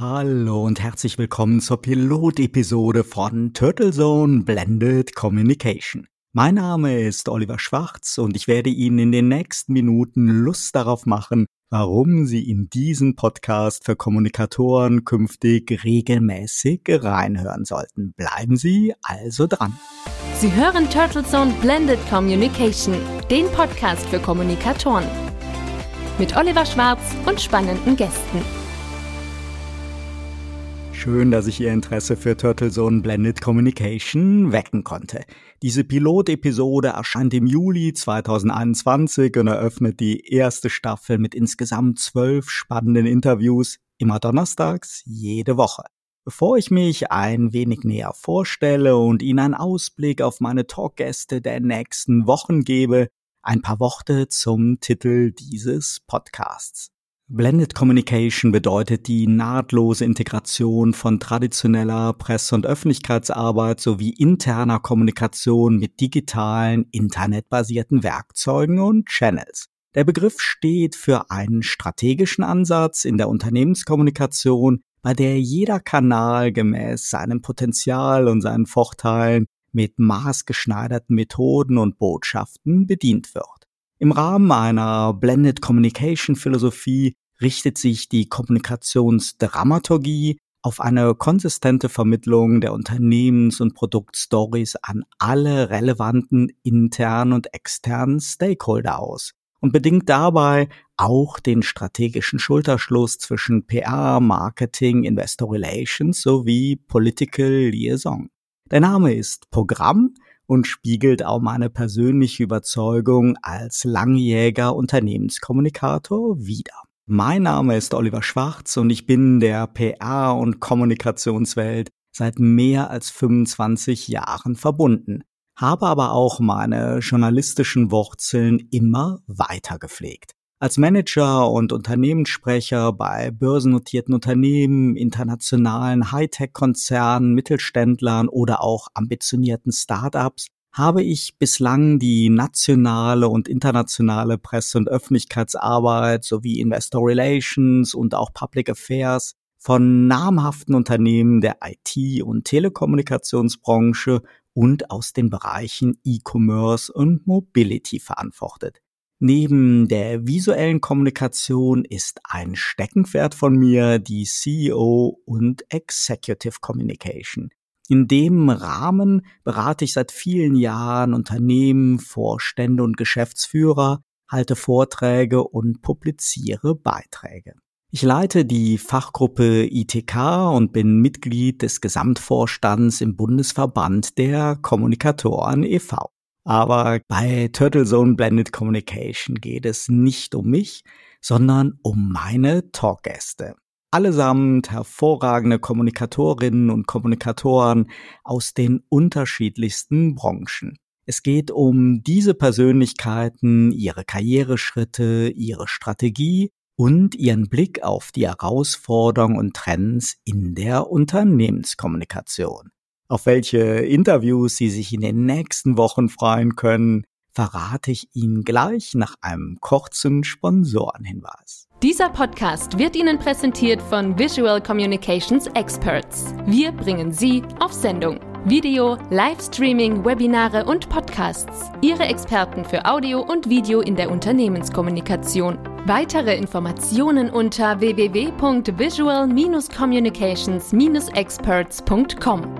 Hallo und herzlich willkommen zur Pilotepisode von Turtle Zone Blended Communication. Mein Name ist Oliver Schwarz und ich werde Ihnen in den nächsten Minuten Lust darauf machen, warum Sie in diesen Podcast für Kommunikatoren künftig regelmäßig reinhören sollten. Bleiben Sie also dran. Sie hören Turtle Zone Blended Communication, den Podcast für Kommunikatoren. Mit Oliver Schwarz und spannenden Gästen. Schön, dass ich Ihr Interesse für Turtlezone Blended Communication wecken konnte. Diese Pilotepisode erscheint im Juli 2021 und eröffnet die erste Staffel mit insgesamt zwölf spannenden Interviews, immer donnerstags, jede Woche. Bevor ich mich ein wenig näher vorstelle und Ihnen einen Ausblick auf meine Talkgäste der nächsten Wochen gebe, ein paar Worte zum Titel dieses Podcasts. Blended Communication bedeutet die nahtlose Integration von traditioneller Presse- und Öffentlichkeitsarbeit sowie interner Kommunikation mit digitalen, internetbasierten Werkzeugen und Channels. Der Begriff steht für einen strategischen Ansatz in der Unternehmenskommunikation, bei der jeder Kanal gemäß seinem Potenzial und seinen Vorteilen mit maßgeschneiderten Methoden und Botschaften bedient wird. Im Rahmen einer Blended Communication Philosophie richtet sich die Kommunikationsdramaturgie auf eine konsistente Vermittlung der Unternehmens- und Produktstories an alle relevanten internen und externen Stakeholder aus und bedingt dabei auch den strategischen Schulterschluss zwischen PR, Marketing, Investor Relations sowie Political Liaison. Der Name ist Programm und spiegelt auch meine persönliche Überzeugung als langjähriger Unternehmenskommunikator wider. Mein Name ist Oliver Schwarz und ich bin der PR- und Kommunikationswelt seit mehr als 25 Jahren verbunden, habe aber auch meine journalistischen Wurzeln immer weiter gepflegt. Als Manager und Unternehmenssprecher bei börsennotierten Unternehmen, internationalen Hightech-Konzernen, Mittelständlern oder auch ambitionierten Startups habe ich bislang die nationale und internationale Presse- und Öffentlichkeitsarbeit sowie Investor Relations und auch Public Affairs von namhaften Unternehmen der IT- und Telekommunikationsbranche und aus den Bereichen E-Commerce und Mobility verantwortet. Neben der visuellen Kommunikation ist ein Steckenpferd von mir die CEO und Executive Communication. In dem Rahmen berate ich seit vielen Jahren Unternehmen, Vorstände und Geschäftsführer, halte Vorträge und publiziere Beiträge. Ich leite die Fachgruppe ITK und bin Mitglied des Gesamtvorstands im Bundesverband der Kommunikatoren e.V. Aber bei Turtle Zone Blended Communication geht es nicht um mich, sondern um meine Talkgäste allesamt hervorragende Kommunikatorinnen und Kommunikatoren aus den unterschiedlichsten Branchen. Es geht um diese Persönlichkeiten, ihre Karriereschritte, ihre Strategie und ihren Blick auf die Herausforderungen und Trends in der Unternehmenskommunikation. Auf welche Interviews Sie sich in den nächsten Wochen freuen können, verrate ich Ihnen gleich nach einem kurzen Sponsorenhinweis. Dieser Podcast wird Ihnen präsentiert von Visual Communications Experts. Wir bringen Sie auf Sendung. Video, Livestreaming, Webinare und Podcasts. Ihre Experten für Audio und Video in der Unternehmenskommunikation. Weitere Informationen unter www.visual-communications-experts.com.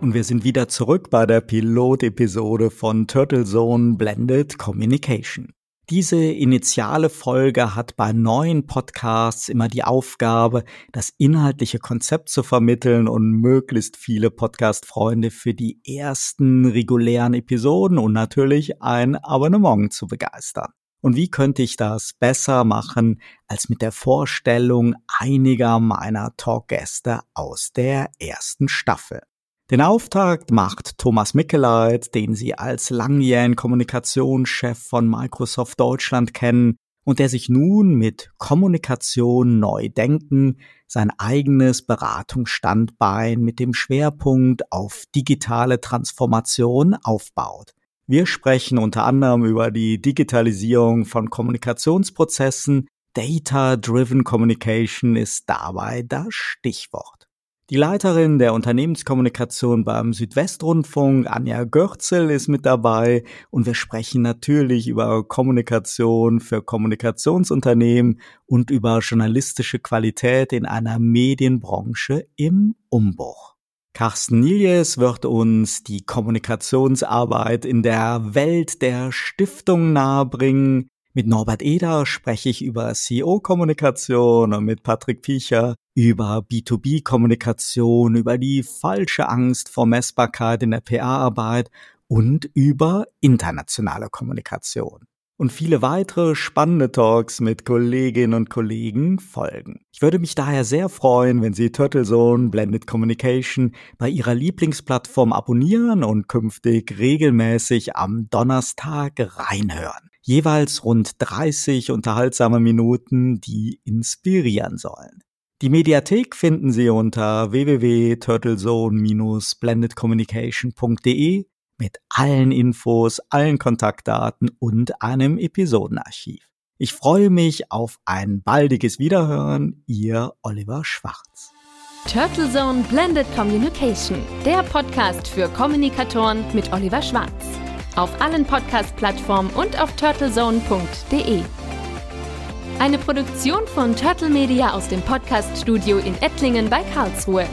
Und wir sind wieder zurück bei der Pilotepisode von Turtle Zone Blended Communication. Diese initiale Folge hat bei neuen Podcasts immer die Aufgabe, das inhaltliche Konzept zu vermitteln und möglichst viele Podcast-Freunde für die ersten regulären Episoden und natürlich ein Abonnement zu begeistern. Und wie könnte ich das besser machen als mit der Vorstellung einiger meiner Talkgäste aus der ersten Staffel? Den Auftakt macht Thomas Mickeleit, den Sie als langjährigen Kommunikationschef von Microsoft Deutschland kennen und der sich nun mit Kommunikation neu denken sein eigenes Beratungsstandbein mit dem Schwerpunkt auf digitale Transformation aufbaut. Wir sprechen unter anderem über die Digitalisierung von Kommunikationsprozessen, Data-Driven Communication ist dabei das Stichwort. Die Leiterin der Unternehmenskommunikation beim Südwestrundfunk, Anja Görzel, ist mit dabei und wir sprechen natürlich über Kommunikation für Kommunikationsunternehmen und über journalistische Qualität in einer Medienbranche im Umbruch. Carsten Niljes wird uns die Kommunikationsarbeit in der Welt der Stiftung nahebringen. Mit Norbert Eder spreche ich über CEO-Kommunikation und mit Patrick Piecher über B2B-Kommunikation, über die falsche Angst vor Messbarkeit in der PR-Arbeit und über internationale Kommunikation. Und viele weitere spannende Talks mit Kolleginnen und Kollegen folgen. Ich würde mich daher sehr freuen, wenn Sie Turtle Zone Blended Communication bei Ihrer Lieblingsplattform abonnieren und künftig regelmäßig am Donnerstag reinhören jeweils rund 30 unterhaltsame Minuten, die inspirieren sollen. Die Mediathek finden Sie unter www.turtlezone-blendedcommunication.de mit allen Infos, allen Kontaktdaten und einem Episodenarchiv. Ich freue mich auf ein baldiges Wiederhören, Ihr Oliver Schwarz. Turtle Zone Blended Communication, der Podcast für Kommunikatoren mit Oliver Schwarz auf allen Podcast-Plattformen und auf turtlezone.de. Eine Produktion von Turtle Media aus dem Podcast-Studio in Ettlingen bei Karlsruhe.